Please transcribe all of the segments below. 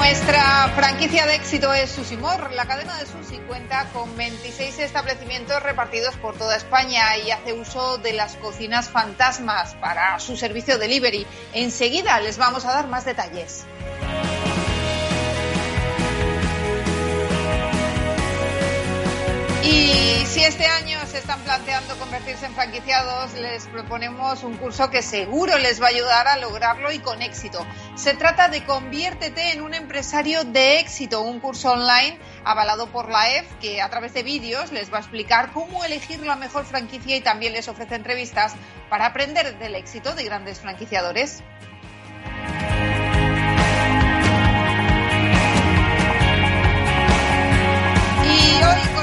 Nuestra franquicia de éxito es Susimor. La cadena de Susi cuenta con 26 establecimientos repartidos por toda España y hace uso de las cocinas fantasmas para su servicio delivery. Enseguida les vamos a dar más detalles. Y si este año se están planteando convertirse en franquiciados, les proponemos un curso que seguro les va a ayudar a lograrlo y con éxito. Se trata de Conviértete en un empresario de éxito, un curso online avalado por la EF que a través de vídeos les va a explicar cómo elegir la mejor franquicia y también les ofrece entrevistas para aprender del éxito de grandes franquiciadores. Y hoy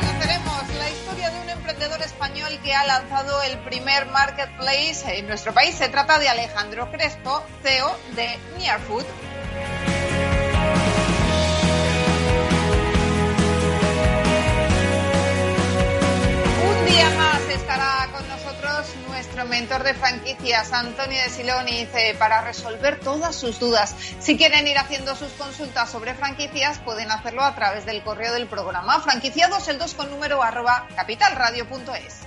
que ha lanzado el primer marketplace en nuestro país. Se trata de Alejandro Crespo, CEO de Nearfood. Un día más estará con nosotros nuestro mentor de franquicias, Antonio de Siloniz, para resolver todas sus dudas. Si quieren ir haciendo sus consultas sobre franquicias, pueden hacerlo a través del correo del programa franquiciados el 2 con número arroba capitalradio.es.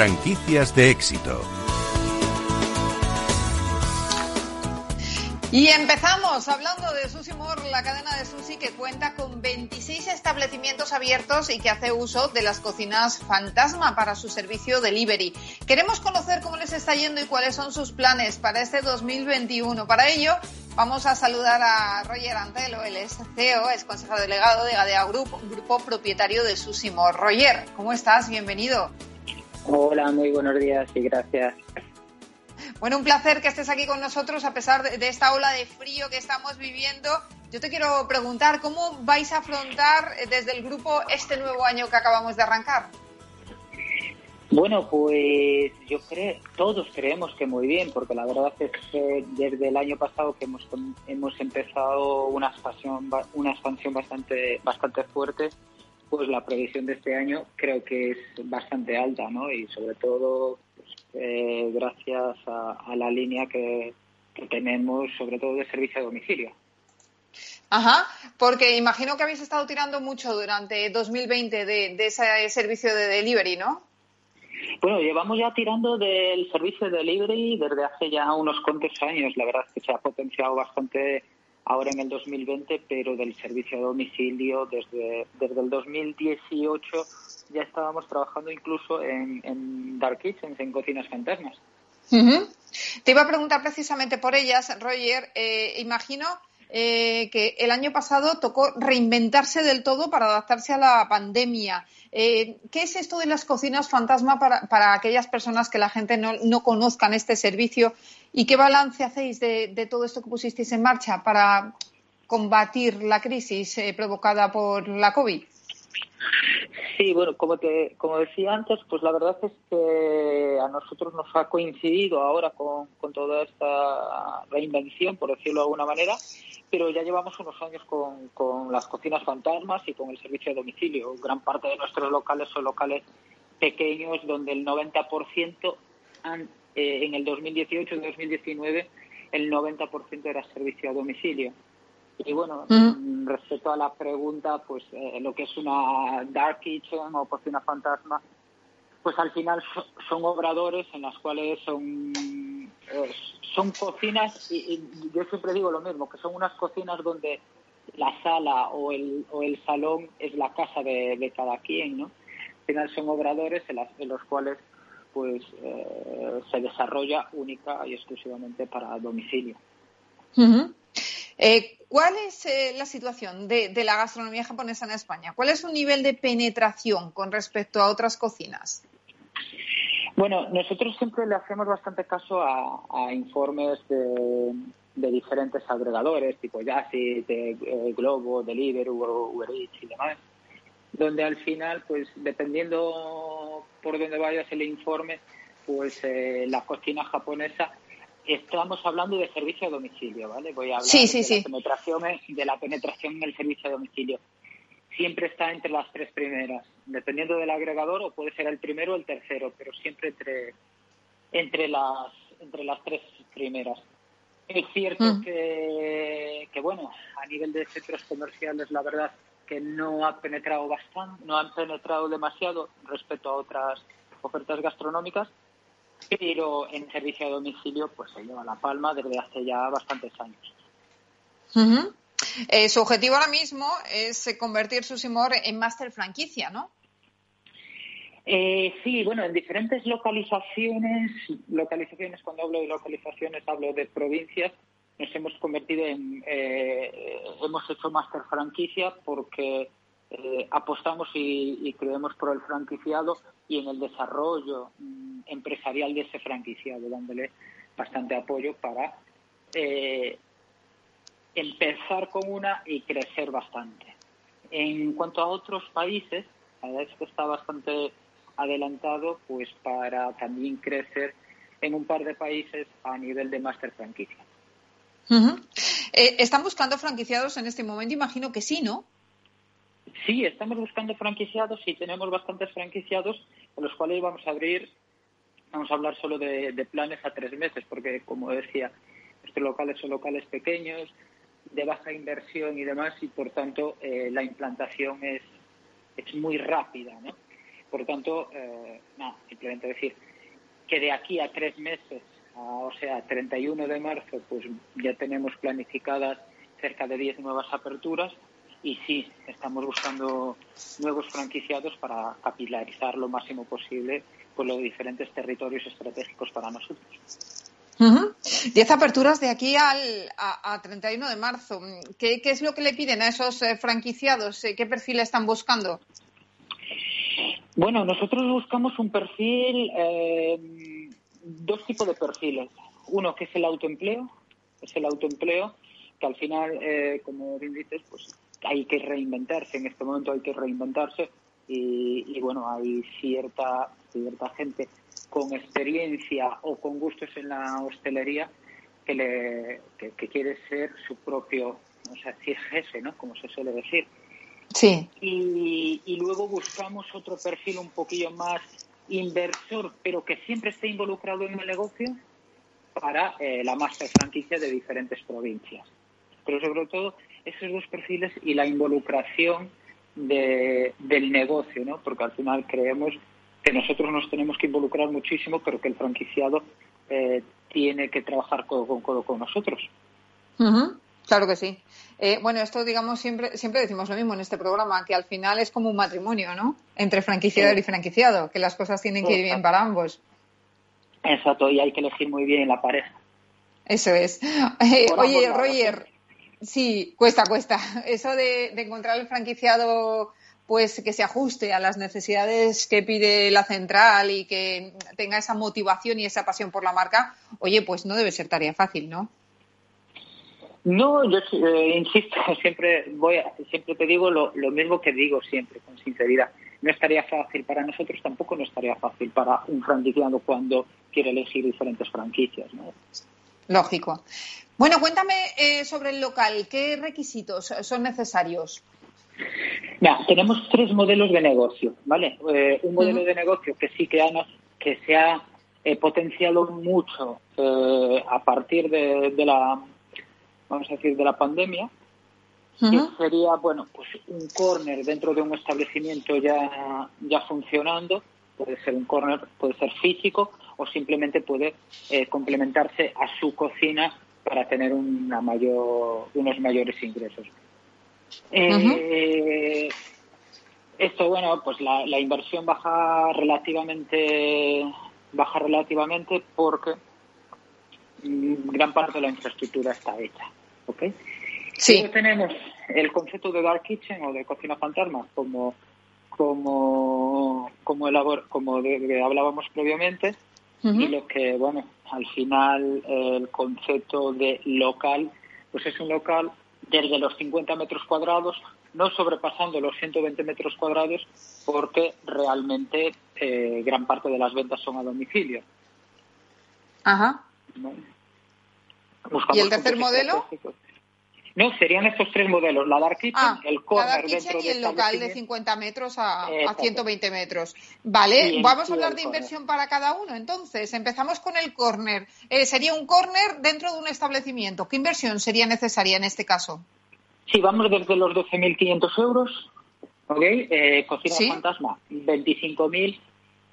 Franquicias de éxito. Y empezamos hablando de Sushi More, la cadena de sushi que cuenta con 26 establecimientos abiertos y que hace uso de las cocinas fantasma para su servicio delivery. Queremos conocer cómo les está yendo y cuáles son sus planes para este 2021. Para ello, vamos a saludar a Roger Antelo, él es CEO, es consejero delegado de Gadea Group, grupo propietario de Sushi More. Roger, ¿cómo estás? Bienvenido. Hola, muy buenos días y gracias. Bueno, un placer que estés aquí con nosotros a pesar de, de, esta ola de frío que estamos viviendo. Yo te quiero preguntar, ¿cómo vais a afrontar desde el grupo este nuevo año que acabamos de arrancar? Bueno, pues yo creo, todos creemos que muy bien, porque la verdad es que desde el año pasado que hemos, hemos empezado una expansión, una expansión bastante, bastante fuerte, pues la previsión de este año creo que es bastante alta, ¿no? Y sobre todo pues, eh, gracias a, a, la línea que, que, tenemos, sobre todo de servicio a domicilio. Ajá, porque imagino que habéis estado tirando mucho durante 2020 de, de ese servicio de delivery, ¿no? Bueno, llevamos ya tirando del servicio de delivery desde hace ya unos cuantos años. La verdad es que se ha potenciado bastante ahora en el 2020, pero del servicio a domicilio desde, desde el 2018 ya estábamos trabajando incluso en, dark kitchens, en cocinas fantasmas. Te iba a preguntar precisamente por ellas, Roger. Eh, imagino eh, que el año pasado tocó reinventarse del todo para adaptarse a la pandemia. Eh, ¿Qué es esto de las cocinas fantasma para, aquellas personas que la gente no, no, conozcan este servicio? ¿Y qué balance hacéis de, todo esto que pusisteis en marcha para combatir la crisis eh, provocada por la COVID? Sí, bueno, como te como decía antes, pues la verdad es que a nosotros nos ha coincidido ahora con toda esta reinvención, por decirlo de alguna manera, pero ya llevamos unos años con, con, las cocinas fantasmas y con el servicio de domicilio. Gran parte de nuestros locales son locales pequeños donde el 90% han, eh, en el 2018 y 2019 el 90% era servicio a domicilio. Y bueno, mm, respecto a la pregunta, pues eh, lo que es una dark kitchen o cocina fantasma, pues al final son obradores en las cuales son eh, son cocinas y, yo siempre digo lo mismo que son unas cocinas donde la sala o el, o el salón es la casa de, cada quien no al final son obradores en, los cuales pues eh, se desarrolla única y exclusivamente para domicilio eh, ¿Cuál es la situación de, de, la gastronomía japonesa en España? ¿Cuál es su nivel de penetración con respecto a otras cocinas? Bueno, nosotros siempre le hacemos bastante caso a, informes de, diferentes agregadores, tipo Yassi, de eh, Globo, Deliveroo, Uber Eats y demás, donde al final, pues dependiendo por dónde vayas el informe, pues eh, la cocina japonesa estamos hablando de servicio a domicilio, ¿vale? Voy a hablar de, La penetración, de la penetración en el servicio a domicilio. Siempre está entre las tres primeras, dependiendo del agregador, o puede ser el primero o el tercero, pero siempre entre, entre, las, entre las tres primeras. Es cierto mm. que, que, bueno, a nivel de centros comerciales, la verdad que no ha penetrado bastante, no han penetrado demasiado respecto a otras ofertas gastronómicas, pero en servicio a domicilio pues se lleva la palma desde hace ya bastantes años. Eh, su objetivo ahora mismo es convertir su Simor en máster franquicia, ¿no? Eh, sí, bueno, en diferentes localizaciones, localizaciones, cuando hablo de localizaciones hablo de provincias, nos hemos convertido en, hemos hecho máster franquicia porque apostamos y, creemos por el franquiciado y en el desarrollo mm, empresarial de ese franquiciado, dándole bastante apoyo para empezar con una y crecer bastante. En cuanto a otros países, la esto está bastante adelantado pues para también crecer en un par de países a nivel de máster franquicia. Eh, ¿Están buscando franquiciados en este momento? Imagino que sí, ¿no? Sí, estamos buscando franquiciados y tenemos bastantes franquiciados con los cuales vamos a abrir, vamos a hablar solo de, de planes a tres meses, porque como decía, estos locales son locales pequeños, de baja inversión y demás y por tanto eh, la implantación es, es muy rápida. ¿no? Por tanto, eh, no, simplemente decir que de aquí a tres meses, o sea, 31 de marzo, pues ya tenemos planificadas cerca de 10 nuevas aperturas y sí, estamos buscando nuevos franquiciados para capilarizar lo máximo posible por los diferentes territorios estratégicos para nosotros. Diez aperturas de aquí al a, 31 de marzo. ¿Qué, es lo que le piden a esos eh, franquiciados? Eh, ¿Qué perfil están buscando? Bueno, nosotros buscamos un perfil, eh, dos tipos de perfiles. Uno que es el autoempleo, es el autoempleo que al final, como bien dices, pues hay que reinventarse. En este momento hay que reinventarse y, y bueno, hay cierta cierta gente con experiencia o con gustos en la hostelería que, le, que, quiere ser su propio, o sea, si es jefe, ¿no? Como se suele decir. Sí. Y, y luego buscamos otro perfil un poquillo más inversor, pero que siempre esté involucrado en el negocio para eh, la master franquicia de diferentes provincias. Pero sobre todo esos dos perfiles y la involucración de, del negocio, ¿no? Porque al final creemos que nosotros nos tenemos que involucrar muchísimo, pero que el franquiciado eh, tiene que trabajar codo con codo con nosotros. Claro que sí. Eh, bueno, esto, digamos, siempre, siempre decimos lo mismo en este programa, que al final es como un matrimonio, ¿no? Entre franquiciador y franquiciado, que las cosas tienen que ir bien para ambos. Exacto, y hay que elegir muy bien la pareja. Eso es. Eh, oye, Roger, sí, cuesta, cuesta. Eso de, de encontrar el franquiciado pues que se ajuste a las necesidades que pide la central y que tenga esa motivación y esa pasión por la marca, oye, pues no debe ser tarea fácil, ¿no? No, yo eh, insisto, siempre voy siempre te digo lo, mismo que digo siempre, con sinceridad. No estaría fácil para nosotros, tampoco no estaría fácil para un franquiciado cuando quiere elegir diferentes franquicias, ¿no? Lógico. Bueno, cuéntame eh, sobre el local. ¿Qué requisitos son necesarios? tenemos tres modelos de negocio, ¿vale? Eh, un modelo de negocio que sí que, ha, que se ha eh, potenciado mucho eh, a partir de, la, vamos a decir, de la pandemia, que sería, bueno, pues un corner dentro de un establecimiento ya, ya funcionando, puede ser un corner, puede ser físico o simplemente puede eh, complementarse a su cocina para tener una mayor, unos mayores ingresos. Esto, bueno, pues la, la inversión baja relativamente baja relativamente porque mm, gran parte de la infraestructura está hecha. ¿Ok? Sí. tenemos el concepto de dark kitchen o de cocina fantasma como como como elabor, como de, hablábamos previamente y lo que bueno al final el concepto de local pues es un local desde los 50 metros cuadrados no sobrepasando los 120 metros cuadrados porque realmente eh, gran parte de las ventas son a domicilio. Ajá. ¿Y el tercer modelo? No, serían estos tres modelos, la Dark Kitchen, ah, el corner y el local de 50 metros a, a 120 metros. Vale, vamos a hablar de inversión para cada uno. Entonces, empezamos con el corner. Eh, sería un corner dentro de un establecimiento. ¿Qué inversión sería necesaria en este caso? Sí, vamos desde los 12.500 euros, ¿ok? Eh, cocina fantasma, 25.000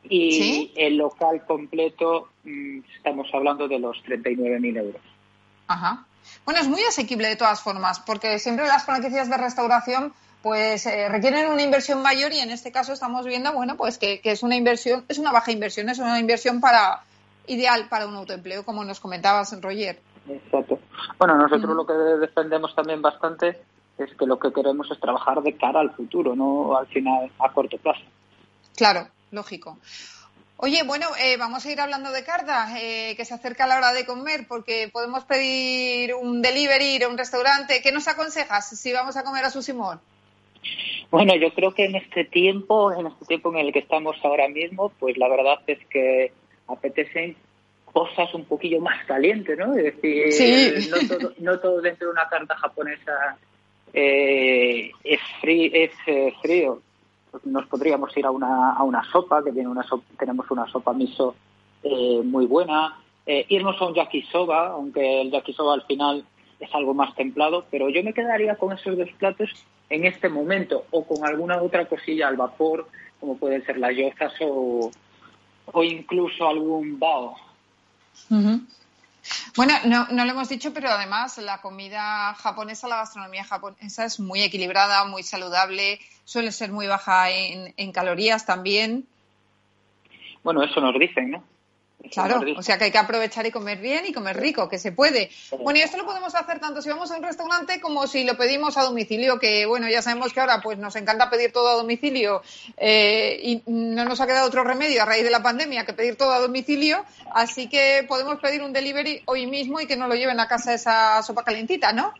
y el local completo mm, estamos hablando de los 39.000 euros. Ajá. Bueno, es muy asequible de todas formas, porque siempre las franquicias de restauración pues eh, requieren una inversión mayor y en este caso estamos viendo, bueno, pues que, que, es una inversión, es una baja inversión, es una inversión para ideal para un autoempleo, como nos comentabas, Roger. Exacto. Bueno, nosotros lo que defendemos también bastante es que lo que queremos es trabajar de cara al futuro, no al final a corto plazo. Claro, lógico. Oye, bueno, eh, vamos a ir hablando de cartas, eh, que se acerca la hora de comer, porque podemos pedir un delivery, ir a un restaurante. ¿Qué nos aconsejas si vamos a comer a su Simón? Bueno, yo creo que en este tiempo, en este tiempo en el que estamos ahora mismo, pues la verdad es que apetecen cosas un poquillo más calientes, ¿no? Es decir, no, todo, no todo dentro de una carta japonesa eh, es, es eh, frío. Nos podríamos ir a una, a una sopa, que tiene una tenemos una sopa miso eh, muy buena. irnos a un yakisoba, aunque el yakisoba al final es algo más templado, pero yo me quedaría con esos dos platos en este momento o con alguna otra cosilla al vapor, como pueden ser las yozas o, o incluso algún bao. Bueno, no, no lo hemos dicho, pero además la comida japonesa, la gastronomía japonesa es muy equilibrada, muy saludable, suele ser muy baja en, en calorías también. Bueno, eso nos dicen, ¿no? Claro, o sea que hay que aprovechar y comer bien y comer rico, que se puede. Bueno, y esto lo podemos hacer tanto si vamos a un restaurante como si lo pedimos a domicilio, que bueno, ya sabemos que ahora pues nos encanta pedir todo a domicilio eh, y no nos ha quedado otro remedio a raíz de la pandemia que pedir todo a domicilio, así que podemos pedir un delivery hoy mismo y que nos lo lleven a casa esa sopa calentita, ¿no?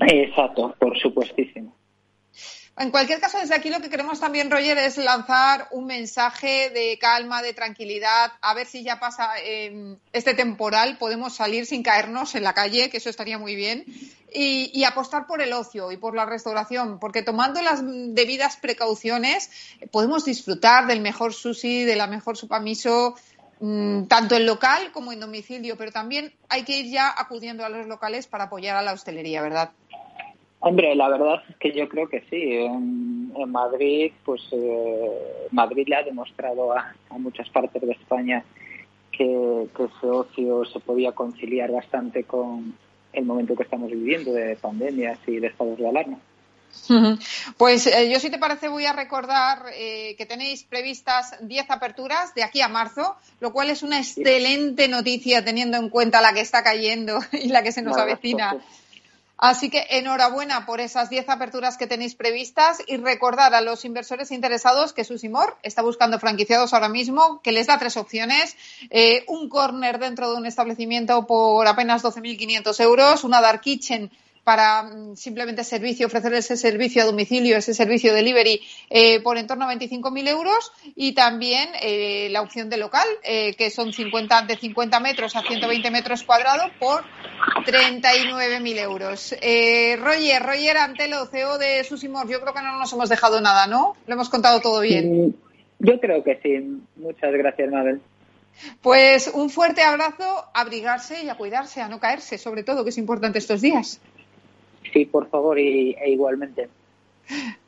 Exacto, por supuestísimo. En cualquier caso, desde aquí lo que queremos también, Roger, es lanzar un mensaje de calma, de tranquilidad, a ver si ya pasa em, este temporal, podemos salir sin caernos en la calle, que eso estaría muy bien, y, apostar por el ocio y por la restauración, porque tomando las debidas precauciones podemos disfrutar del mejor sushi, de la mejor supamiso, mm, tanto en local como en domicilio, pero también hay que ir ya acudiendo a los locales para apoyar a la hostelería, ¿verdad? Hombre, la verdad es que yo creo que sí. En, Madrid, pues eh, Madrid le ha demostrado a, muchas partes de España que, ese ocio se podía conciliar bastante con el momento que estamos viviendo de pandemias y de estados de alarma. Pues eh, yo, si te parece, voy a recordar eh, que tenéis previstas 10 aperturas de aquí a marzo, lo cual es una excelente noticia teniendo en cuenta la que está cayendo y la que se nos avecina. Así que enhorabuena por esas 10 aperturas que tenéis previstas y recordar a los inversores interesados que Susimor está buscando franquiciados ahora mismo, que les da tres opciones. Eh, un corner dentro de un establecimiento por apenas 12.500 euros, una dark kitchen para mm, simplemente servicio, ofrecer ese servicio a domicilio, ese servicio delivery eh, por en torno a 25.000 euros y también eh, la opción de local, eh, que son 50, de 50 metros a 120 metros cuadrados por 39.000 euros. Roger, Roger Antelo, CEO de Susimor, yo creo que no nos hemos dejado nada, ¿no? Lo hemos contado todo bien. Yo creo que sí. Muchas gracias, Mabel. Pues un fuerte abrazo, abrigarse y a cuidarse, a no caerse, sobre todo, que es importante estos días. Sí, por favor, y, e igualmente.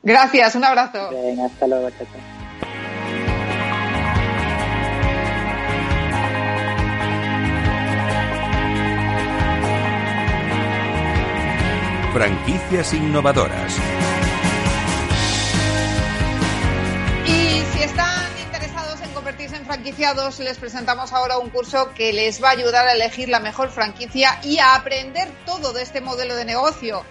Gracias, un abrazo. hasta luego, chao. Franquicias innovadoras. Franquiciados, les presentamos ahora un curso que les va a ayudar a elegir la mejor franquicia y a aprender todo de este modelo de negocio.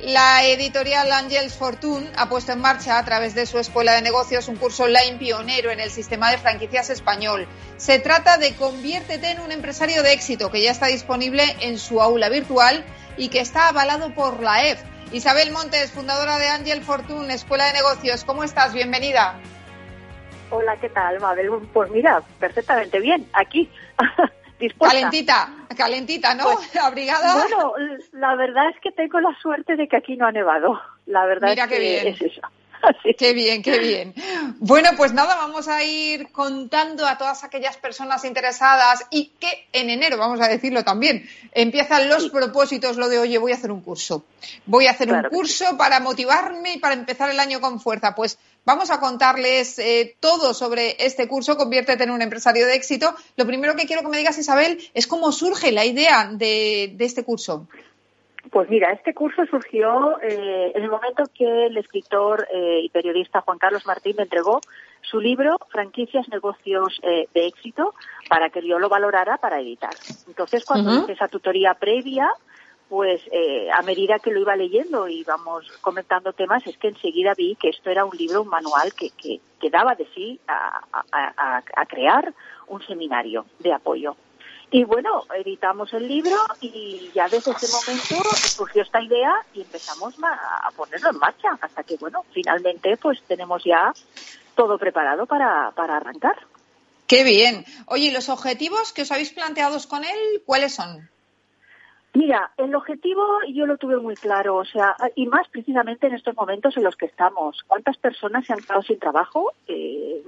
La editorial Angels Fortune ha puesto en marcha a través de su escuela de negocios un curso online pionero en el sistema de franquicias español. Se trata de Conviértete en un empresario de éxito que ya está disponible en su aula virtual y que está avalado por la EF. Isabel Montes, fundadora de Angel Fortune, Escuela de Negocios, ¿cómo estás? Bienvenida. Hola, ¿qué tal, Mabel? Pues mira, perfectamente bien, aquí. Calentita, calentita, ¿no? Pues, Abrigada. Bueno, la verdad es que tengo la suerte de que aquí no ha nevado. La verdad es que es eso. Qué bien, qué bien. Bueno, pues nada, vamos a ir contando a todas aquellas personas interesadas y que en enero, vamos a decirlo también, empiezan los propósitos, lo de, oye, voy a hacer un curso. Voy a hacer un curso para motivarme y para empezar el año con fuerza. Pues vamos a contarles eh, todo sobre este curso, Conviértete en un empresario de éxito. Lo primero que quiero que me digas, Isabel, es cómo surge la idea de este curso. Pues mira, este curso surgió eh, en el momento que el escritor eh, y periodista Juan Carlos Martín me entregó su libro Franquicias, Negocios eh, de Éxito para que yo lo valorara para editar. Entonces, cuando hice esa tutoría previa, pues a medida que lo iba leyendo y íbamos comentando temas, es que enseguida vi que esto era un libro, un manual que, que, daba de sí a crear un seminario de apoyo. Y bueno, editamos el libro y ya desde ese momento surgió esta idea y empezamos a ponerlo en marcha hasta que, bueno, finalmente pues tenemos ya todo preparado para, para arrancar. Qué bien. Oye, ¿y los objetivos que os habéis planteado con él, cuáles son? Mira, el objetivo yo lo tuve muy claro, o sea, y más precisamente en estos momentos en los que estamos. ¿Cuántas personas se han quedado sin trabajo? Eh,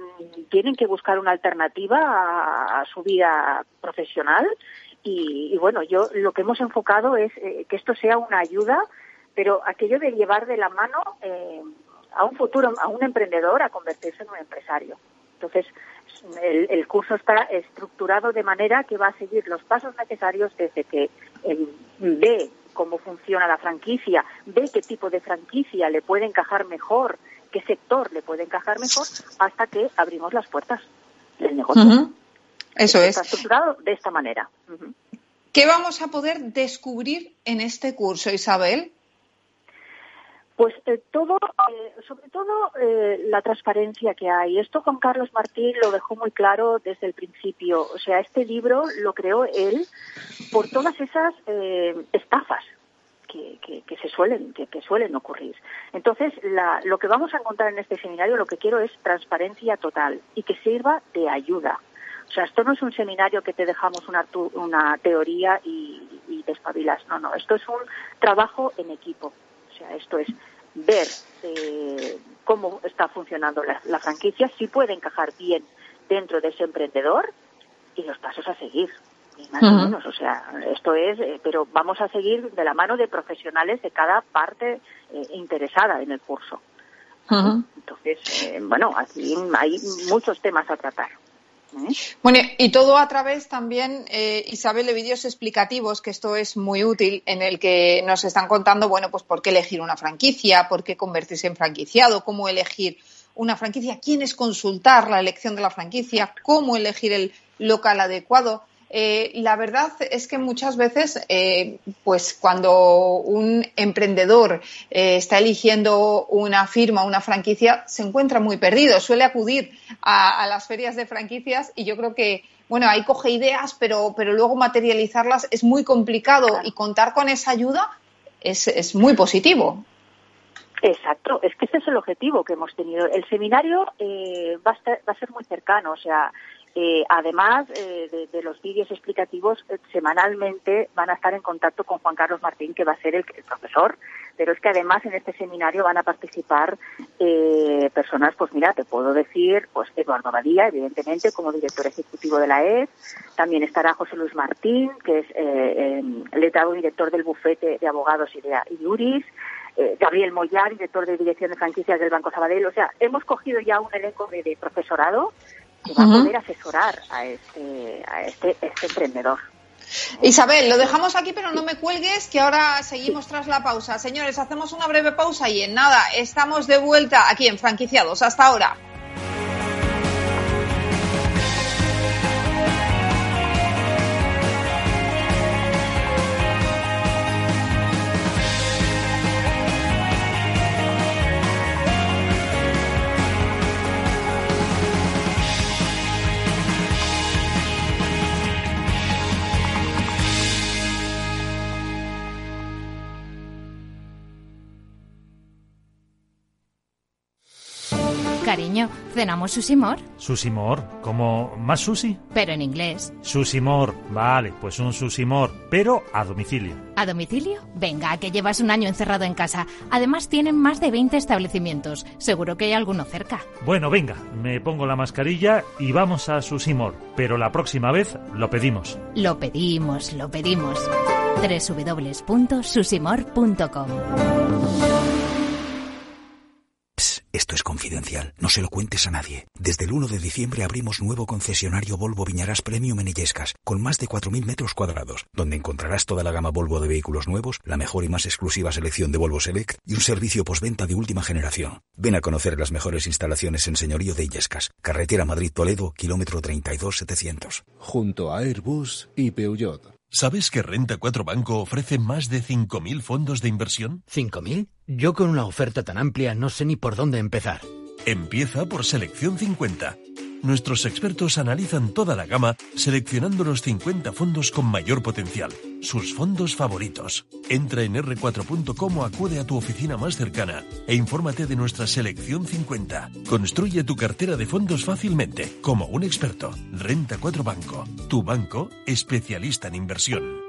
tienen que buscar una alternativa a, su vida profesional y, bueno, yo lo que hemos enfocado es eh, que esto sea una ayuda, pero aquello de llevar de la mano eh, a un futuro, a un emprendedor a convertirse en un empresario. Entonces, el, curso está estructurado de manera que va a seguir los pasos necesarios desde que ve cómo funciona la franquicia, ve qué tipo de franquicia le puede encajar mejor, qué sector le puede encajar mejor, hasta que abrimos las puertas del negocio. Eso es. Está estructurado de esta manera. ¿Qué vamos a poder descubrir en este curso, Isabel? Pues eh, todo, eh, sobre todo eh, la transparencia que hay. Esto Juan Carlos Martín lo dejó muy claro desde el principio. O sea, este libro lo creó él por todas esas estafas que, que, se suelen que, suelen ocurrir. Entonces, lo que vamos a encontrar en este seminario, lo que quiero es transparencia total y que sirva de ayuda. O sea, esto no es un seminario que te dejamos una, una teoría y, y despabilas. No, no. Esto es un trabajo en equipo sea, esto es ver eh, cómo está funcionando la, franquicia, si puede encajar bien dentro de ese emprendedor y los pasos a seguir. más o menos, o sea, esto es, eh, pero vamos a seguir de la mano de profesionales de cada parte eh, interesada en el curso. Entonces, bueno, aquí hay muchos temas a tratar. Bueno, y todo a través también, eh, Isabel, de vídeos explicativos, que esto es muy útil, en el que nos están contando, bueno, pues por qué elegir una franquicia, por qué convertirse en franquiciado, cómo elegir una franquicia, quién es consultar la elección de la franquicia, cómo elegir el local adecuado. Eh, la verdad es que muchas veces, eh, pues cuando un emprendedor eh, está eligiendo una firma, una franquicia, se encuentra muy perdido. Suele acudir a, las ferias de franquicias y yo creo que, bueno, ahí coge ideas, pero, pero luego materializarlas es muy complicado y contar con esa ayuda es, es muy positivo. Exacto, es que ese es el objetivo que hemos tenido. El seminario va, a va, a ser muy cercano, o sea, Eh, además eh, de, los vídeos explicativos, eh, semanalmente van a estar en contacto con Juan Carlos Martín, que va a ser el, profesor, pero es que además en este seminario van a participar personas, pues mira, te puedo decir, pues Eduardo Badía, evidentemente, como director ejecutivo de la ES, también estará José Luis Martín, que es el letrado director del bufete de abogados y de Iuris, Gabriel Moyar, director de dirección de franquicias del Banco Sabadell. O sea, hemos cogido ya un elenco de profesorado que va a poder asesorar a este, a este, este emprendedor. Isabel, lo dejamos aquí, pero no me cuelgues, que ahora seguimos tras la pausa. Señores, hacemos una breve pausa y en nada, estamos de vuelta aquí en Franquiciados. Hasta ahora. Cariño, ¿cenamos susimor? ¿Susimor? ¿Como más sushi? Pero en inglés. Susimor, vale, pues un susimor, pero a domicilio. ¿A domicilio? Venga, que llevas un año encerrado en casa. Además tienen más de 20 establecimientos. Seguro que hay alguno cerca. Bueno, venga, me pongo la mascarilla y vamos a Susimor. Pero la próxima vez lo pedimos. Lo pedimos, lo pedimos. www.susimor.com esto es confidencial. No se lo cuentes a nadie. Desde el 1 de diciembre abrimos nuevo concesionario Volvo Viñarás Premium en Illescas, con más de 4.000 metros cuadrados, donde encontrarás toda la gama Volvo de vehículos nuevos, la mejor y más exclusiva selección de Volvo Select y un servicio postventa de última generación. Ven a conocer las mejores instalaciones en Señorío de Illescas, carretera Madrid-Toledo, kilómetro 32700. Junto a Airbus y Peugeot. ¿Sabes que Renta 4 Banco ofrece más de 5.000 fondos de inversión? ¿5.000? Yo con una oferta tan amplia no sé ni por dónde empezar. Empieza por Selección 50 nuestros expertos analizan toda la gama seleccionando los 50 fondos con mayor potencial, sus fondos favoritos. Entra en r4.com o acude a tu oficina más cercana e infórmate de nuestra selección 50. Construye tu cartera de fondos fácilmente, como un experto. Renta 4 Banco, tu banco especialista en inversión.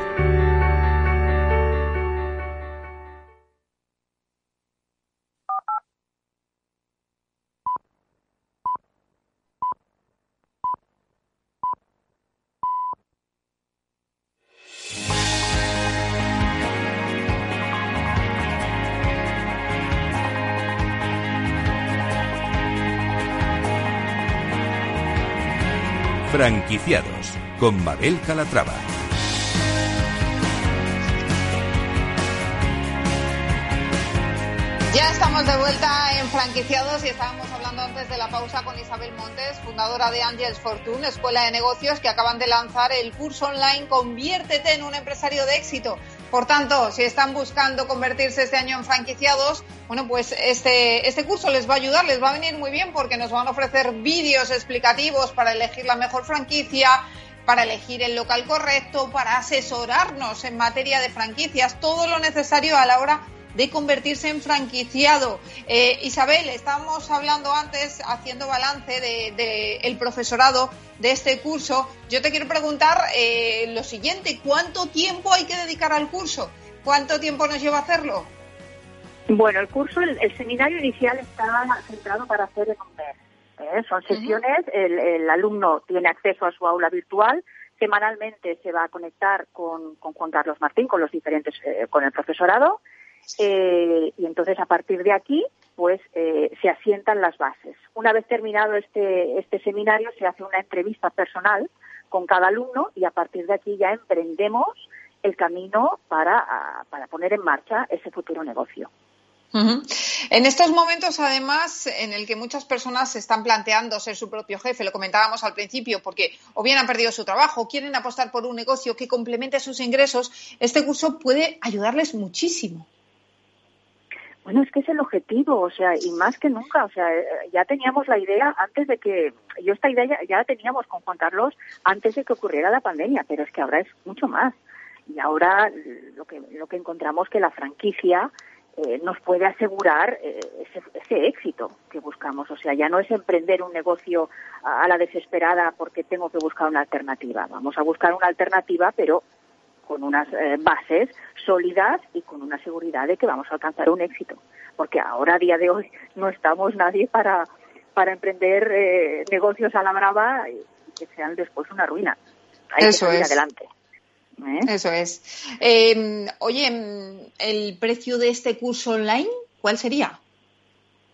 Franquiciados con Mabel Calatrava. Ya estamos de vuelta en franquiciados y estábamos hablando antes de la pausa con Isabel Montes, fundadora de Angels Fortune, escuela de negocios que acaban de lanzar el curso online Conviértete en un empresario de éxito. Por tanto, si están buscando convertirse este año en franquiciados, bueno, pues este, este curso les va a ayudar, les va a venir muy bien porque nos van a ofrecer vídeos explicativos para elegir la mejor franquicia, para elegir el local correcto, para asesorarnos en materia de franquicias, todo lo necesario a la hora de convertirse en franquiciado. Eh, Isabel, estábamos hablando antes, haciendo balance del de, el profesorado de este curso. Yo te quiero preguntar eh, lo siguiente, ¿cuánto tiempo hay que dedicar al curso? ¿Cuánto tiempo nos lleva hacerlo? Bueno, el curso, el, el seminario inicial está centrado para hacer mes. ¿eh? Son sesiones, el, el, alumno tiene acceso a su aula virtual, semanalmente se va a conectar con, con Juan Carlos Martín, con los diferentes, eh, con el profesorado, eh, y entonces a partir de aquí pues eh, se asientan las bases. Una vez terminado este, este seminario se hace una entrevista personal con cada alumno y a partir de aquí ya emprendemos el camino para, para poner en marcha ese futuro negocio. En estos momentos, además, en el que muchas personas se están planteando ser su propio jefe, lo comentábamos al principio, porque o bien han perdido su trabajo, o quieren apostar por un negocio que complemente sus ingresos, este curso puede ayudarles muchísimo. Bueno, es que es el objetivo, o sea, y más que nunca, o sea, eh, ya teníamos la idea antes de que, yo esta idea ya, la teníamos con Juan Carlos antes de que ocurriera la pandemia, pero es que ahora es mucho más. Y ahora lo que, lo que encontramos que la franquicia eh, nos puede asegurar eh, ese, ese, éxito que buscamos. O sea, ya no es emprender un negocio a la desesperada porque tengo que buscar una alternativa. Vamos a buscar una alternativa, pero con unas eh, bases sólidas y con una seguridad de que vamos a alcanzar un éxito. Porque ahora, a día de hoy, no estamos nadie para, para emprender eh, negocios a la brava y que sean después una ruina. Hay Eso que salir es. adelante. ¿Eh? Eso es. Eh, oye, ¿el precio de este curso online cuál sería?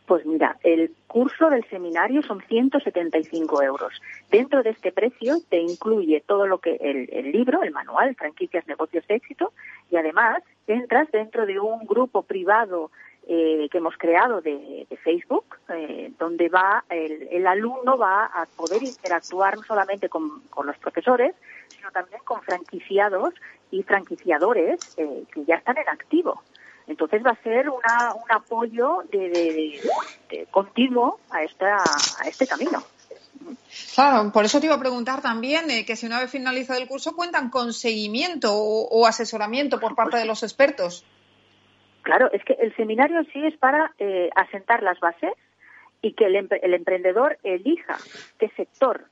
Pues mira, el curso del seminario son 175 euros. Dentro de este precio te incluye todo lo que el, el, libro, el manual, franquicias, negocios de éxito, y además entras dentro de un grupo privado eh, que hemos creado de, de Facebook, eh, donde va el, el, alumno va a poder interactuar no solamente con, los profesores, sino también con franquiciados y franquiciadores eh, que ya están en activo. Entonces va a ser una, un apoyo de, de, continuo a, esta, a este camino. Claro, por eso te iba a preguntar también eh, que si una vez finalizado el curso cuentan con seguimiento o, o asesoramiento por parte de los expertos. Claro, es que el seminario sí es para eh, asentar las bases y que el, el emprendedor elija qué sector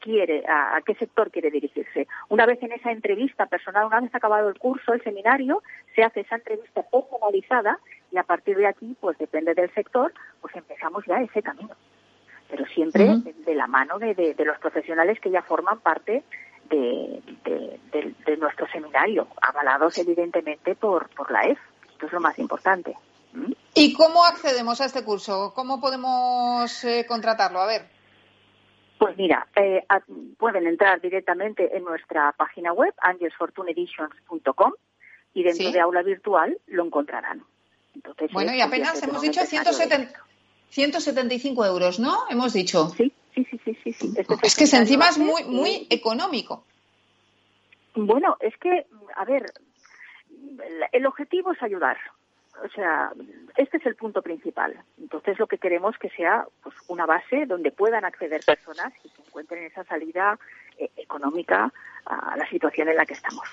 quiere, a, a, qué sector quiere dirigirse. Una vez en esa entrevista personal, una vez acabado el curso, el seminario, se hace esa entrevista personalizada y a partir de aquí, pues depende del sector, pues empezamos ya ese camino. Pero siempre uh -huh. de, de, la mano de, de, de, los profesionales que ya forman parte de, nuestro seminario, avalados evidentemente por, por la EF. Esto es lo más importante. ¿Mm? ¿Y cómo accedemos a este curso? ¿Cómo podemos eh, contratarlo? A ver. Pues mira, eh, a, pueden entrar directamente en nuestra página web, angelsfortuneeditions.com, y dentro ¿Sí? de aula virtual lo encontrarán. Entonces, bueno, y apenas hemos dicho 170, 175 euros, ¿no? Hemos dicho. Sí, sí, sí, sí. sí, sí. Este es que encima es muy, muy económico. Bueno, es que, a ver, el objetivo es ayudar. O sea, este es el punto principal. Entonces, lo que queremos que sea pues, una base donde puedan acceder personas y que encuentren esa salida eh, económica a la situación en la que estamos.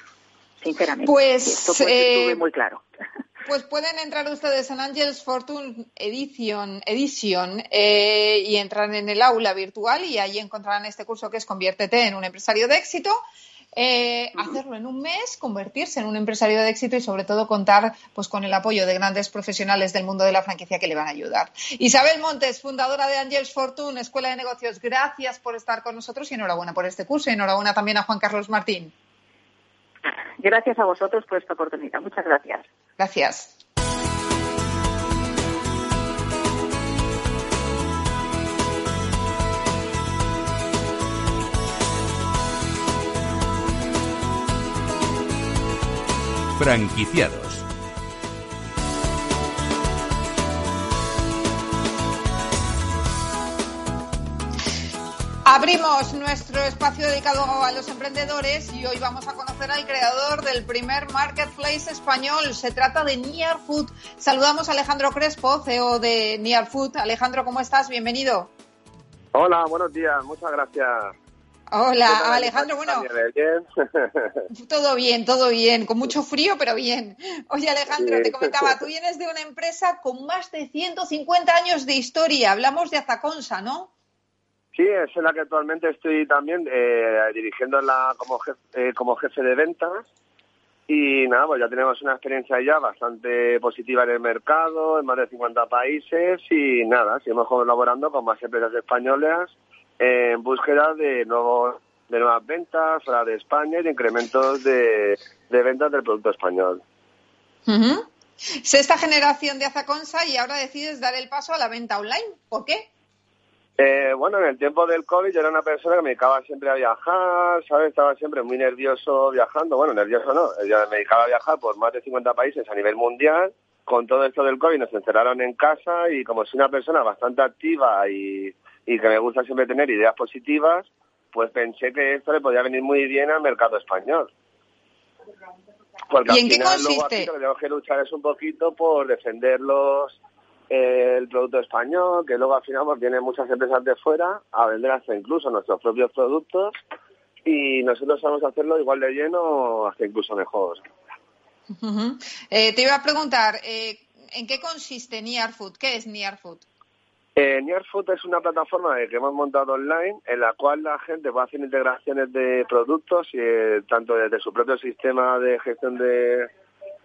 Sinceramente. Pues, esto pues, eh, muy claro. Pues pueden entrar ustedes en Angels Fortune Edition, Edition eh, y entrar en el aula virtual y ahí encontrarán este curso que es Conviértete en un empresario de éxito eh, hacerlo en un mes, convertirse en un empresario de éxito y sobre todo contar pues con el apoyo de grandes profesionales del mundo de la franquicia que le van a ayudar. Isabel Montes, fundadora de Angels Fortune, Escuela de Negocios, gracias por estar con nosotros y enhorabuena por este curso y enhorabuena también a Juan Carlos Martín. Gracias a vosotros por esta oportunidad. Muchas gracias. Gracias. Franquiciados. Abrimos nuestro espacio dedicado a los emprendedores y hoy vamos a conocer al creador del primer marketplace español. Se trata de Near Food. Saludamos a Alejandro Crespo, CEO de Near Food. Alejandro, ¿cómo estás? Bienvenido. Hola, buenos días. Muchas gracias. Hola, Alejandro. Bueno, todo bien, todo bien. Con mucho frío, pero bien. Oye, Alejandro, te comentaba, tú vienes de una empresa con más de 150 años de historia. Hablamos de Azaconsa, ¿no? Sí, es en la que actualmente estoy también eh, dirigiéndola como jefe, eh, como jefe de ventas. Y nada, pues ya tenemos una experiencia ya bastante positiva en el mercado, en más de 50 países y nada, seguimos colaborando con más empresas españolas en búsqueda de nuevos de nuevas ventas fuera de España y de incrementos de, ventas del producto español. Sexta generación de Azaconsa y ahora decides dar el paso a la venta online. ¿Por qué? Eh, bueno, en el tiempo del COVID yo era una persona que me dedicaba siempre a viajar, ¿sabes? Estaba siempre muy nervioso viajando. Bueno, nervioso no, yo me dedicaba a viajar por más de 50 países a nivel mundial. Con todo esto del COVID nos encerraron en casa y como soy una persona bastante activa y, y que me gusta siempre tener ideas positivas, pues pensé que esto le podía venir muy bien al mercado español. Porque ¿Y en qué consiste? Luego aquí lo que tengo que luchar es un poquito por defenderlos el producto español, que luego al final pues, vienen muchas empresas de fuera a vender hasta incluso nuestros propios productos y nosotros vamos a hacerlo igual de lleno hasta incluso mejor. Eh, te iba a preguntar, eh, ¿en qué consiste Near Food? ¿Qué es Near Food? Eh, Near Food es una plataforma que hemos montado online en la cual la gente va a hacer integraciones de productos, eh, tanto desde su propio sistema de gestión de,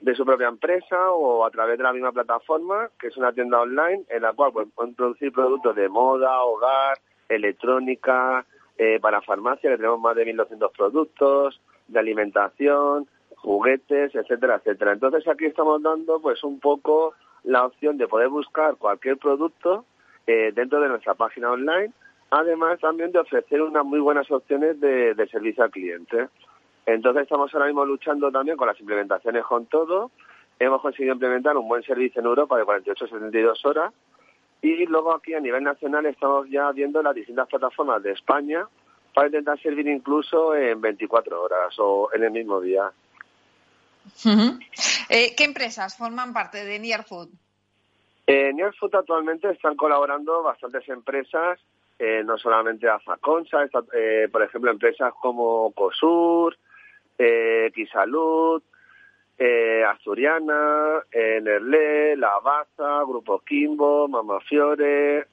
de su propia empresa o a través de la misma plataforma, que es una tienda online en la cual pueden producir productos de moda, hogar, electrónica, eh, para farmacia, que tenemos más de 1.200 productos, de alimentación, juguetes, etcétera, etcétera. Entonces aquí estamos dando pues un poco la opción de poder buscar cualquier producto eh, dentro de nuestra página online, además también de ofrecer unas muy buenas opciones de, servicio al cliente. Entonces estamos ahora mismo luchando también con las implementaciones con todo. Hemos conseguido implementar un buen servicio en Europa de 48-72 horas. Y luego aquí a nivel nacional estamos ya viendo las distintas plataformas de España para intentar servir incluso en 24 horas o en el mismo día. Eh, ¿Qué empresas forman parte de Near Food? En Near Food actualmente están colaborando bastantes empresas, eh, no solamente Azaconsa, eh, por ejemplo empresas como COSUR, eh, Quisalud, eh, Asturiana, eh, Nerlé, La Baza, Grupo Kimbo, Mamafiore,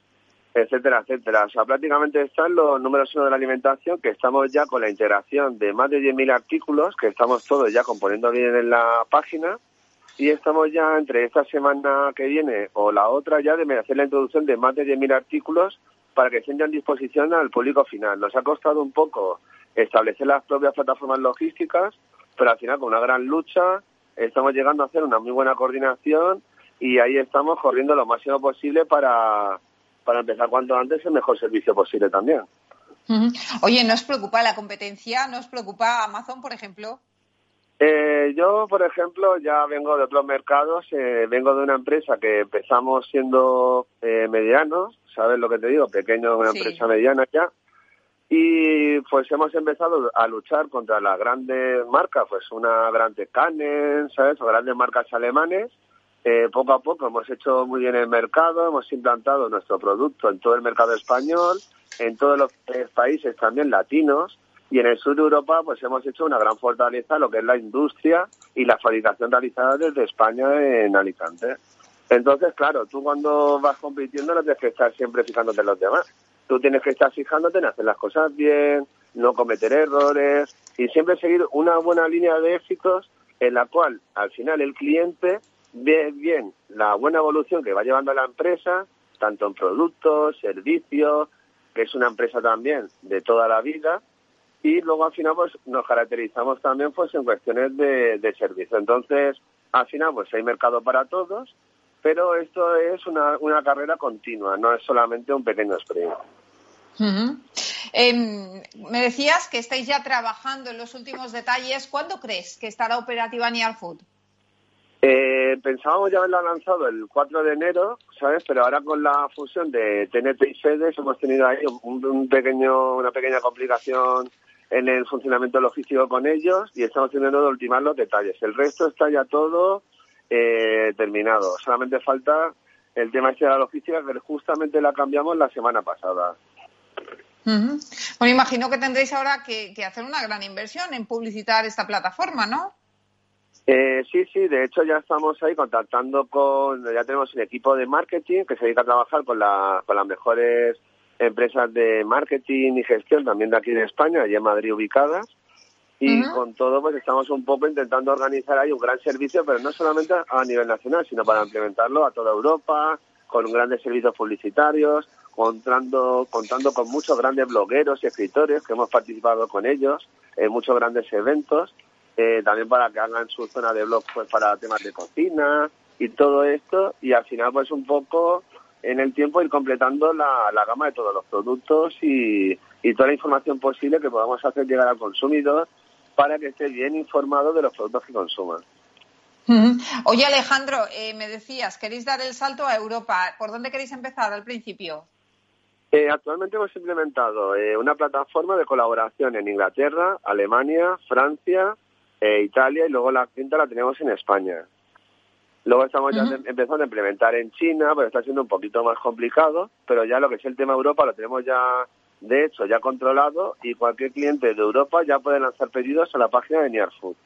etcétera, etcétera. O sea, prácticamente están los números uno de la alimentación, que estamos ya con la integración de más de 10.000 artículos, que estamos todos ya componiendo bien en la página, y estamos ya entre esta semana que viene o la otra ya de hacer la introducción de más de 10.000 artículos para que estén ya en disposición al público final. Nos ha costado un poco establecer las propias plataformas logísticas, pero al final con una gran lucha estamos llegando a hacer una muy buena coordinación y ahí estamos corriendo lo máximo posible para, para empezar cuanto antes el mejor servicio posible también. Oye, ¿no os preocupa la competencia? ¿No os preocupa Amazon, por ejemplo? Eh, yo, por ejemplo, ya vengo de otros mercados, eh, vengo de una empresa que empezamos siendo eh, medianos, ¿sabes lo que te digo? Pequeño, una empresa mediana ya, y pues hemos empezado a luchar contra las grandes marcas, pues una grande Canen, ¿sabes? O grandes marcas alemanes. Eh, poco a poco hemos hecho muy bien el mercado, hemos implantado nuestro producto en todo el mercado español, en todos los países también latinos, y en el sur de Europa pues hemos hecho una gran fortaleza lo que es la industria y la fabricación realizada desde España en Alicante. Entonces, claro, tú cuando vas compitiendo no tienes que estar siempre fijándote en los demás tú tienes que estar fijándote en hacer las cosas bien, no cometer errores y siempre seguir una buena línea de éxitos en la cual al final el cliente ve bien la buena evolución que va llevando la empresa, tanto en productos, servicios, que es una empresa también de toda la vida, y luego al final pues nos caracterizamos también pues en cuestiones de, de servicio. Entonces, al final pues hay mercado para todos pero esto es una, una carrera continua, no es solamente un pequeño sprint. Em, me decías que estáis ya trabajando en los últimos detalles. ¿Cuándo crees que estará operativa Near Food? Eh, pensábamos ya haberla lanzado el 4 de enero, ¿sabes? Pero ahora con la fusión de TNT y FEDES hemos tenido ahí un, pequeño, una pequeña complicación en el funcionamiento logístico con ellos y estamos teniendo de ultimar los detalles. El resto está ya todo eh, terminado. Solamente falta el tema este de la logística que justamente la cambiamos la semana pasada. Bueno, imagino que tendréis ahora que, hacer una gran inversión en publicitar esta plataforma, ¿no? Eh, sí, sí, de hecho ya estamos ahí contactando con, ya tenemos un equipo de marketing que se dedica a trabajar con, la, con las mejores empresas de marketing y gestión también de aquí de España, allí en Madrid ubicadas. Y con todo, pues estamos un poco intentando organizar ahí un gran servicio, pero no solamente a nivel nacional, sino para implementarlo a toda Europa, con grandes servicios publicitarios, contando, contando con muchos grandes blogueros y escritores que hemos participado con ellos en muchos grandes eventos, eh, también para que hagan su zona de blog pues, para temas de cocina y todo esto, y al final pues un poco en el tiempo ir completando la, la gama de todos los productos y, y toda la información posible que podamos hacer llegar al consumidor para que esté bien informado de los productos que consuman. Oye, Alejandro, eh, me decías, queréis dar el salto a Europa. ¿Por dónde queréis empezar al principio? Eh, actualmente hemos implementado eh, una plataforma de colaboración en Inglaterra, Alemania, Francia, Italia y luego la quinta la tenemos en España. Luego estamos ya empezando a implementar en China, pero está siendo un poquito más complicado, pero ya lo que es el tema Europa lo tenemos ya de hecho, ya controlado y cualquier cliente de Europa ya puede lanzar pedidos a la página de Near Food.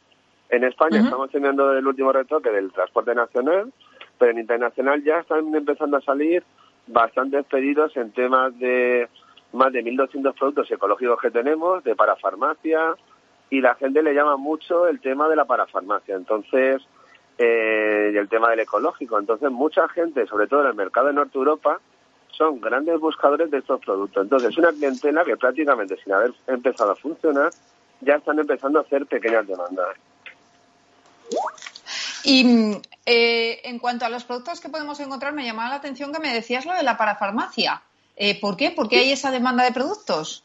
En España estamos teniendo el último retoque del transporte nacional, pero en internacional ya están empezando a salir bastantes pedidos en temas de más de 1.200 productos ecológicos que tenemos, de parafarmacia, y la gente le llama mucho el tema de la parafarmacia. Entonces, eh, y el tema del ecológico. Entonces, mucha gente, sobre todo en el mercado de Norte Europa, son grandes buscadores de estos productos. Entonces, una clientela que prácticamente sin haber empezado a funcionar, ya están empezando a hacer pequeñas demandas. Y eh, en cuanto a los productos que podemos encontrar, me llamaba la atención que me decías lo de la parafarmacia. Eh, ¿Por qué? ¿Por qué hay esa demanda de productos?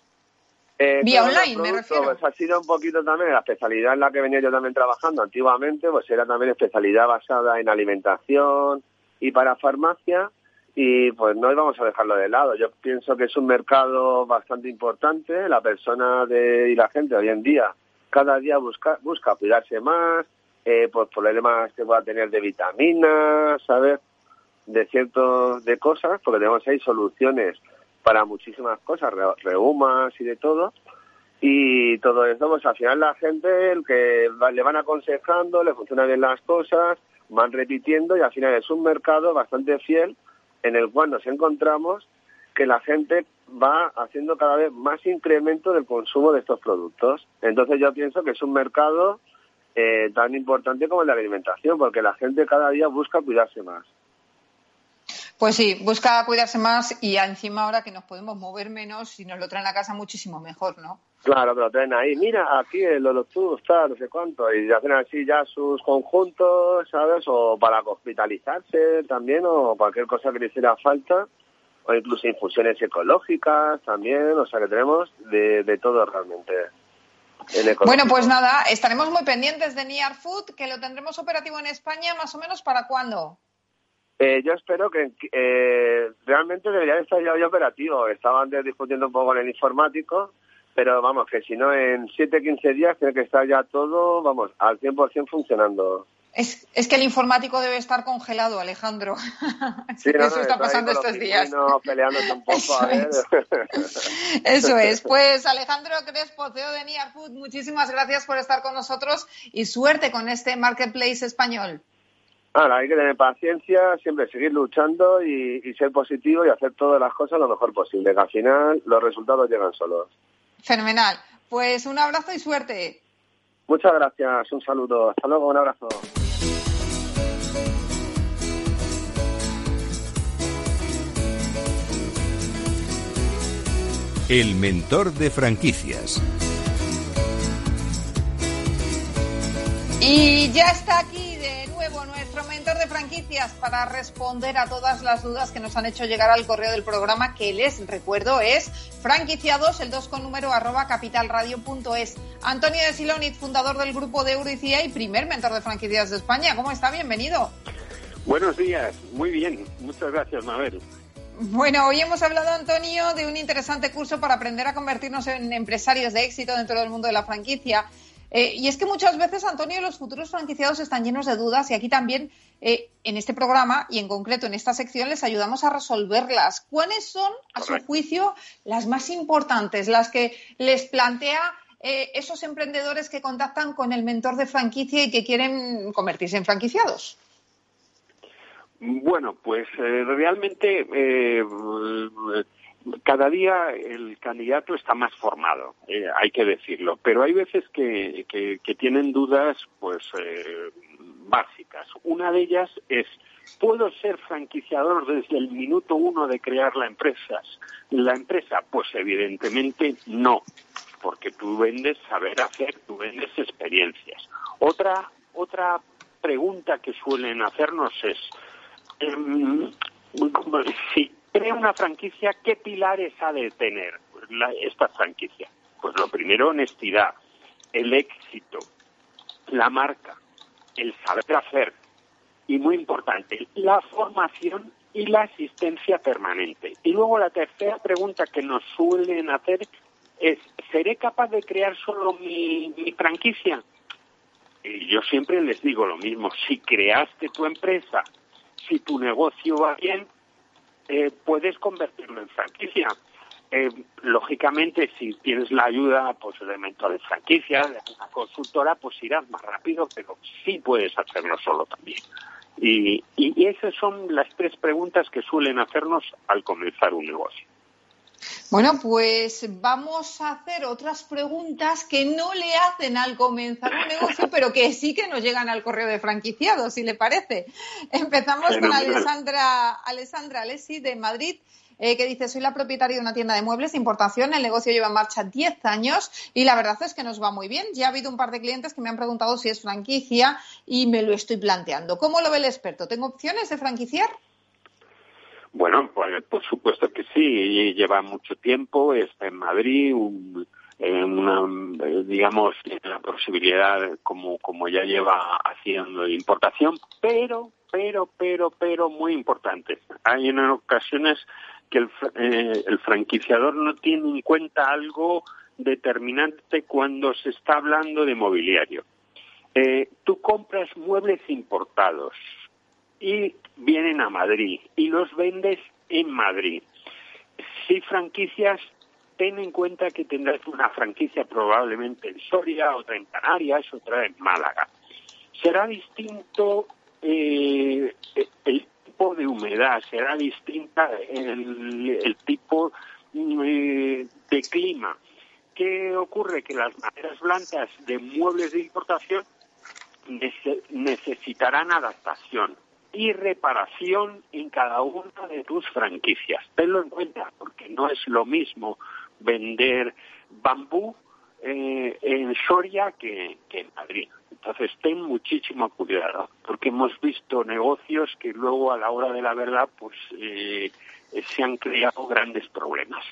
Eh, Vía online, me refiero. Pues ha sido un poquito también la especialidad en la que venía yo también trabajando antiguamente, pues era también especialidad basada en alimentación y para farmacia y pues no íbamos a dejarlo de lado. Yo pienso que es un mercado bastante importante. La persona de, y la gente hoy en día cada día busca, busca cuidarse más, eh, por problemas que pueda tener de vitaminas, ¿sabes? De ciertos, de cosas, porque tenemos ahí soluciones para muchísimas cosas, reumas y de todo. Y todo esto, pues al final la gente, el que le van aconsejando, le funcionan bien las cosas, van repitiendo y al final es un mercado bastante fiel en el cual nos encontramos que la gente va haciendo cada vez más incremento del consumo de estos productos. Entonces yo pienso que es un mercado eh, tan importante como el de la alimentación, porque la gente cada día busca cuidarse más. Pues sí, busca cuidarse más y encima ahora que nos podemos mover menos, si nos lo traen a casa muchísimo mejor, ¿no? Claro, te lo traen ahí. Mira, aquí el Olotú está, no sé cuánto. Y hacen así ya sus conjuntos, ¿sabes? O para hospitalizarse también, o cualquier cosa que le hiciera falta. O incluso infusiones ecológicas también. O sea que tenemos de, de todo realmente. Bueno, pues nada, estaremos muy pendientes de Near Food, que lo tendremos operativo en España más o menos para cuándo. Eh, yo espero que eh, realmente debería estar ya hoy operativo. Estaba antes discutiendo un poco con el informático pero vamos, que si no, en 7, 15 días tiene que estar ya todo, vamos, al 100% funcionando. Es, es que el informático debe estar congelado, Alejandro. Sí, Eso está pasando estos días. peleándose un poco, Eso a ver. Es. Eso es. Pues Alejandro Crespo, CEO de Near Food, muchísimas gracias por estar con nosotros y suerte con este marketplace español. Ahora, hay que tener paciencia, siempre seguir luchando y, y ser positivo y hacer todas las cosas lo mejor posible, que al final los resultados llegan solos. Fenomenal. Pues un abrazo y suerte. Muchas gracias, un saludo. Hasta luego, un abrazo. El mentor de franquicias. Y ya está aquí director de franquicias, para responder a todas las dudas que nos han hecho llegar al correo del programa, que les recuerdo es franquiciados, el 2 con número arroba capitalradio.es. Antonio de Silonit, fundador del grupo de Euricia y primer mentor de franquicias de España. ¿Cómo está? Bienvenido. Buenos días, muy bien. Muchas gracias, Mabel. Bueno, hoy hemos hablado, Antonio, de un interesante curso para aprender a convertirnos en empresarios de éxito dentro del mundo de la franquicia. Eh, y es que muchas veces, Antonio, los futuros franquiciados están llenos de dudas y aquí también, eh, en este programa y en concreto en esta sección, les ayudamos a resolverlas. ¿Cuáles son, a su juicio, las más importantes, las que les plantea eh, esos emprendedores que contactan con el mentor de franquicia y que quieren convertirse en franquiciados? Bueno, pues eh, realmente eh, cada día el candidato está más formado, eh, hay que decirlo, pero hay veces que, que, tienen dudas pues básicas. Una de ellas es ¿Puedo ser franquiciador desde el minuto uno de crear la empresa? La empresa, pues evidentemente no, porque tú vendes saber hacer, tú vendes experiencias. Otra otra pregunta que suelen hacernos es Em, si crea una franquicia, ¿qué pilares ha de tener esta franquicia? Pues lo primero, honestidad, el éxito, la marca, el saber hacer y muy importante, la formación y la asistencia permanente. Y luego la tercera pregunta que nos suelen hacer es, ¿seré capaz de crear solo mi, franquicia? Y yo siempre les digo lo mismo, si creaste tu empresa si tu negocio va bien, eh, puedes convertirlo en franquicia. Eh, lógicamente, si tienes la ayuda pues, de mentor de franquicia, de una consultora, pues irás más rápido, pero sí puedes hacerlo solo también. Y, y esas son las tres preguntas que suelen hacernos al comenzar un negocio. Bueno, pues vamos a hacer otras preguntas que no le hacen al comenzar un negocio, pero que sí que nos llegan al correo de franquiciados, si le parece. Empezamos con Alessandra, Alessandra Alessi de Madrid. Eh, que dice, soy la propietaria de una tienda de muebles de importación, el negocio lleva en marcha 10 años y la verdad es que nos va muy bien. Ya ha habido un par de clientes que me han preguntado si es franquicia y me lo estoy planteando. ¿Cómo lo ve el experto? ¿Tengo opciones de franquiciar? Bueno, pues, por supuesto que sí, lleva mucho tiempo, está en Madrid, una, digamos, la posibilidad como, como ya lleva haciendo importación, pero, pero, pero, pero muy importante. Hay en ocasiones que el, eh, el franquiciador no tiene en cuenta algo determinante cuando se está hablando de mobiliario. Eh, tú compras muebles importados, y vienen a Madrid y los vendes en Madrid. Si franquicias, ten en cuenta que tendrás una franquicia probablemente en Soria, otra en Canarias, otra en Málaga. Será distinto eh, el tipo de humedad, será distinta el, tipo eh, de clima. ¿Qué ocurre? Que las maderas blancas de muebles de importación necesitarán adaptación y reparación en cada una de tus franquicias. Tenlo en cuenta, porque no es lo mismo vender bambú eh, en Soria que, en Madrid. Entonces, ten muchísimo cuidado, porque hemos visto negocios que luego, a la hora de la verdad, pues eh, se han creado grandes problemas.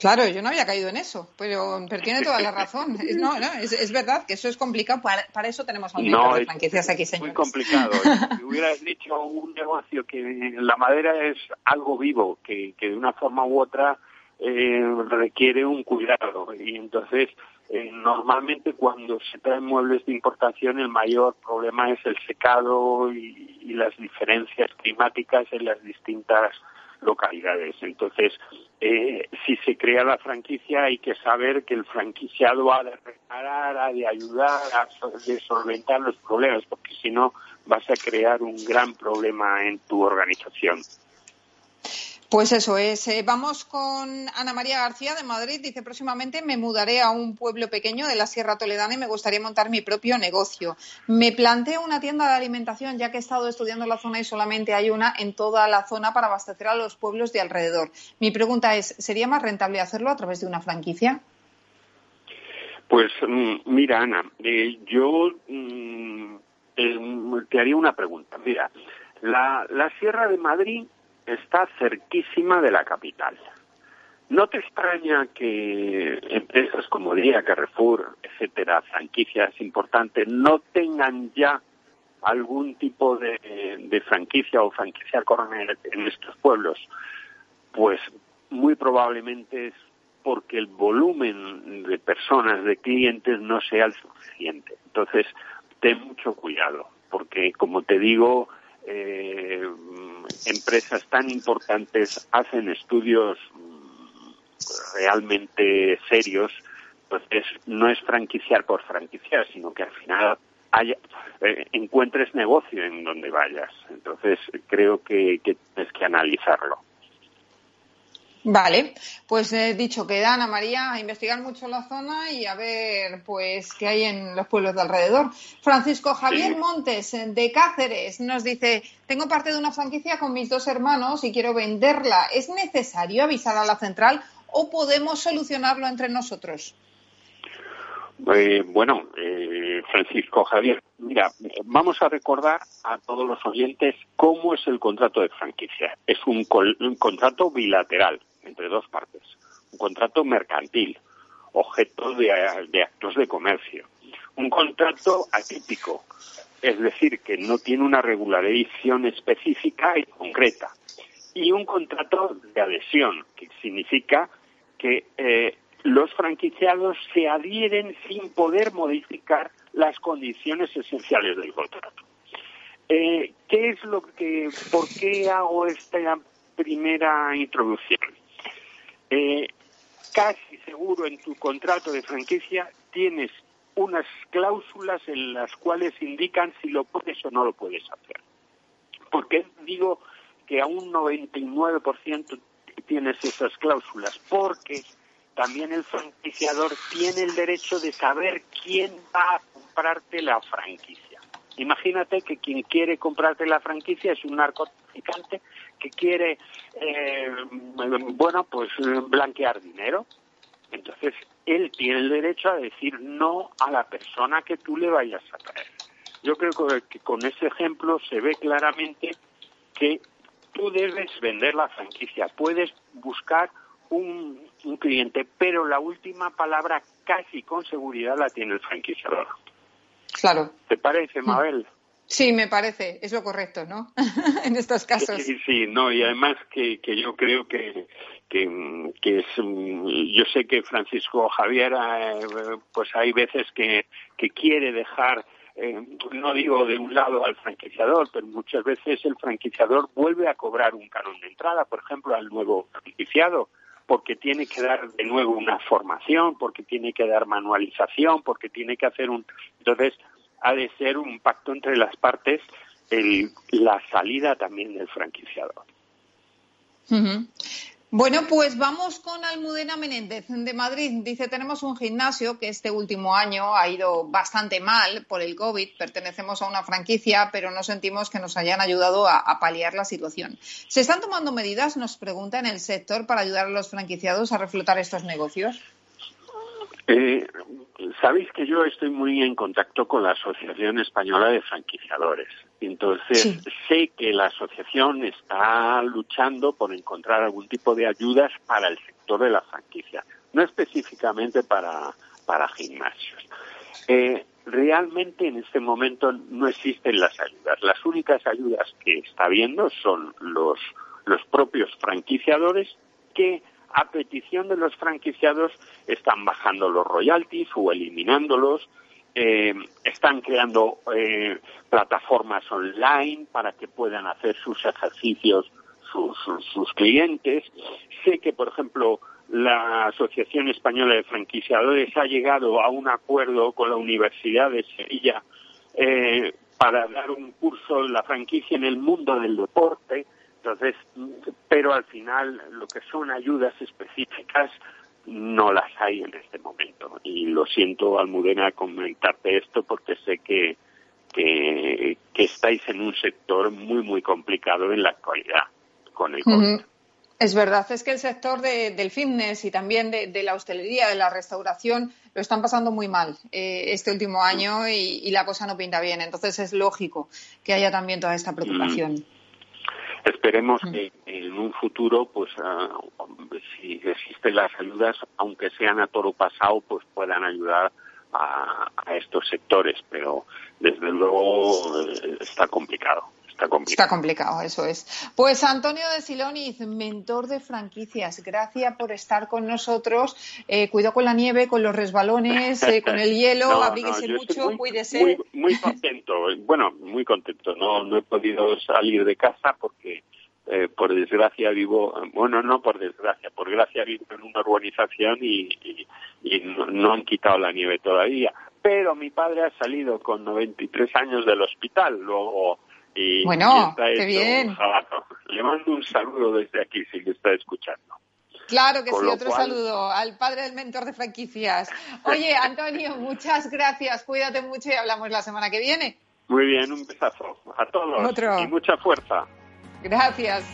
Claro, yo no había caído en eso, pero, tiene toda la razón. No, no, es, verdad que eso es complicado. Para, eso tenemos un no, de franquicias aquí, señores. muy complicado. si hubieras dicho un negocio que la madera es algo vivo, que, que de una forma u otra eh, requiere un cuidado. Y entonces, eh, normalmente cuando se traen muebles de importación, el mayor problema es el secado y las diferencias climáticas en las distintas localidades. Entonces, eh, si se crea la franquicia hay que saber que el franquiciado ha de reparar, ha de ayudar, a de solventar los problemas, porque si no vas a crear un gran problema en tu organización. Pues eso es. Eh, vamos con Ana María García de Madrid. Dice, próximamente me mudaré a un pueblo pequeño de la Sierra Toledana y me gustaría montar mi propio negocio. Me planteo una tienda de alimentación, ya que he estado estudiando la zona y solamente hay una en toda la zona para abastecer a los pueblos de alrededor. Mi pregunta es, ¿sería más rentable hacerlo a través de una franquicia? Pues mm, mira, Ana, eh, yo mm, eh, te haría una pregunta. Mira, la, la Sierra de Madrid está cerquísima de la capital. ¿No te extraña que empresas como Día, Carrefour, etcétera, franquicias importantes, no tengan ya algún tipo de, franquicia o franquicia coronel en estos pueblos? Pues muy probablemente es porque el volumen de personas, de clientes, no sea el suficiente. Entonces, ten mucho cuidado, porque como te digo, eh, empresas tan importantes hacen estudios realmente serios, entonces no es franquiciar por franquiciar, sino que al final haya, eh, encuentres negocio en donde vayas. Entonces creo que, que tienes que analizarlo. Vale, pues he dicho que Ana María a investigar mucho la zona y a ver pues qué hay en los pueblos de alrededor. Francisco Javier Montes de Cáceres nos dice, tengo parte de una franquicia con mis dos hermanos y quiero venderla. ¿Es necesario avisar a la central o podemos solucionarlo entre nosotros? Eh, bueno, eh, Francisco Javier, mira, vamos a recordar a todos los oyentes cómo es el contrato de franquicia. Es un, contrato bilateral entre dos partes, un contrato mercantil, objeto de, actos de comercio, un contrato atípico, es decir, que no tiene una regularización específica y concreta, y un contrato de adhesión, que significa que eh, los franquiciados se adhieren sin poder modificar las condiciones esenciales del contrato. Eh, ¿Qué es lo que, por qué hago esta primera introducción? Eh, casi seguro en tu contrato de franquicia tienes unas cláusulas en las cuales indican si lo puedes o no lo puedes hacer. ¿Por qué digo que a un 99% tienes esas cláusulas? Porque también el franquiciador tiene el derecho de saber quién va a comprarte la franquicia. Imagínate que quien quiere comprarte la franquicia es un narcotraficante que quiere, eh, bueno, pues blanquear dinero. Entonces, él tiene el derecho a decir no a la persona que tú le vayas a traer. Yo creo que con ese ejemplo se ve claramente que tú debes vender la franquicia, puedes buscar un, cliente, pero la última palabra casi con seguridad la tiene el franquiciador. Claro. ¿Te parece, Mabel? Sí, me parece, es lo correcto, ¿no? en estos casos. Sí, sí, no, y además que, que yo creo que, que, que, es, yo sé que Francisco Javier, eh, pues hay veces que, que quiere dejar eh, no digo de un lado al franquiciador, pero muchas veces el franquiciador vuelve a cobrar un canon de entrada, por ejemplo, al nuevo franquiciado porque tiene que dar de nuevo una formación, porque tiene que dar manualización, porque tiene que hacer un... Entonces, ha de ser un pacto entre las partes el, la salida también del franquiciador. Bueno, pues vamos con Almudena Menéndez de Madrid. Dice, tenemos un gimnasio que este último año ha ido bastante mal por el COVID. Pertenecemos a una franquicia, pero no sentimos que nos hayan ayudado a, paliar la situación. ¿Se están tomando medidas, nos pregunta, en el sector para ayudar a los franquiciados a reflotar estos negocios? Eh, Sabéis que yo estoy muy en contacto con la Asociación Española de Franquiciadores. Entonces, sé que la asociación está luchando por encontrar algún tipo de ayudas para el sector de la franquicia, no específicamente para, para gimnasios. Eh, realmente en este momento no existen las ayudas. Las únicas ayudas que está habiendo son los, los propios franquiciadores que a petición de los franquiciados están bajando los royalties o eliminándolos, eh, están creando eh, plataformas online para que puedan hacer sus ejercicios sus, sus, clientes. Sé que, por ejemplo, la Asociación Española de Franquiciadores ha llegado a un acuerdo con la Universidad de Sevilla eh, para dar un curso de la franquicia en el mundo del deporte entonces, pero al final lo que son ayudas específicas no las hay en este momento. Y lo siento, Almudena, comentarte esto porque sé que, que, estáis en un sector muy, muy complicado en la actualidad con el COVID. Es verdad, es que el sector del fitness y también de, la hostelería, de la restauración, lo están pasando muy mal eh, este último año y, la cosa no pinta bien. Entonces es lógico que haya también toda esta preocupación. Mm. Esperemos mm. que en un futuro, pues, ah, si existen las ayudas, aunque sean a toro pasado, pues puedan ayudar a estos sectores. Pero desde luego eh, está complicado. Está complicado. eso es. Pues Antonio de Siloniz, mentor de franquicias, gracias por estar con nosotros. Eh, cuidado con la nieve, con los resbalones, eh, con el hielo, abríguese mucho, cuídese. Muy, contento, bueno, muy contento. No, no he podido salir de casa porque eh, por desgracia vivo, bueno, no por desgracia, por gracia vivo en una urbanización y, no, han quitado la nieve todavía. Pero mi padre ha salido con 93 años del hospital, luego y, bueno, qué bien. Le mando un saludo desde aquí si le está escuchando. Claro que sí, otro saludo al padre del mentor de franquicias. Oye, Antonio, muchas gracias. Cuídate mucho y hablamos la semana que viene. Muy bien, un besazo a todos otro. y mucha fuerza. Gracias.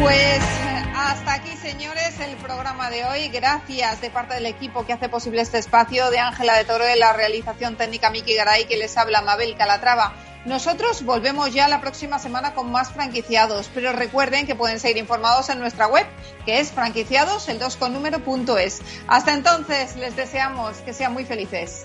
Pues hasta aquí, señores, el programa de hoy. Gracias de parte del equipo que hace posible este espacio, de Ángela de Toro, de la realización técnica Miki Garay, que les habla Mabel Calatrava. Nosotros volvemos ya la próxima semana con más franquiciados, pero recuerden que pueden seguir informados en nuestra web, que es franquiciados, el 2 con número punto es. Hasta entonces, les deseamos que sean muy felices.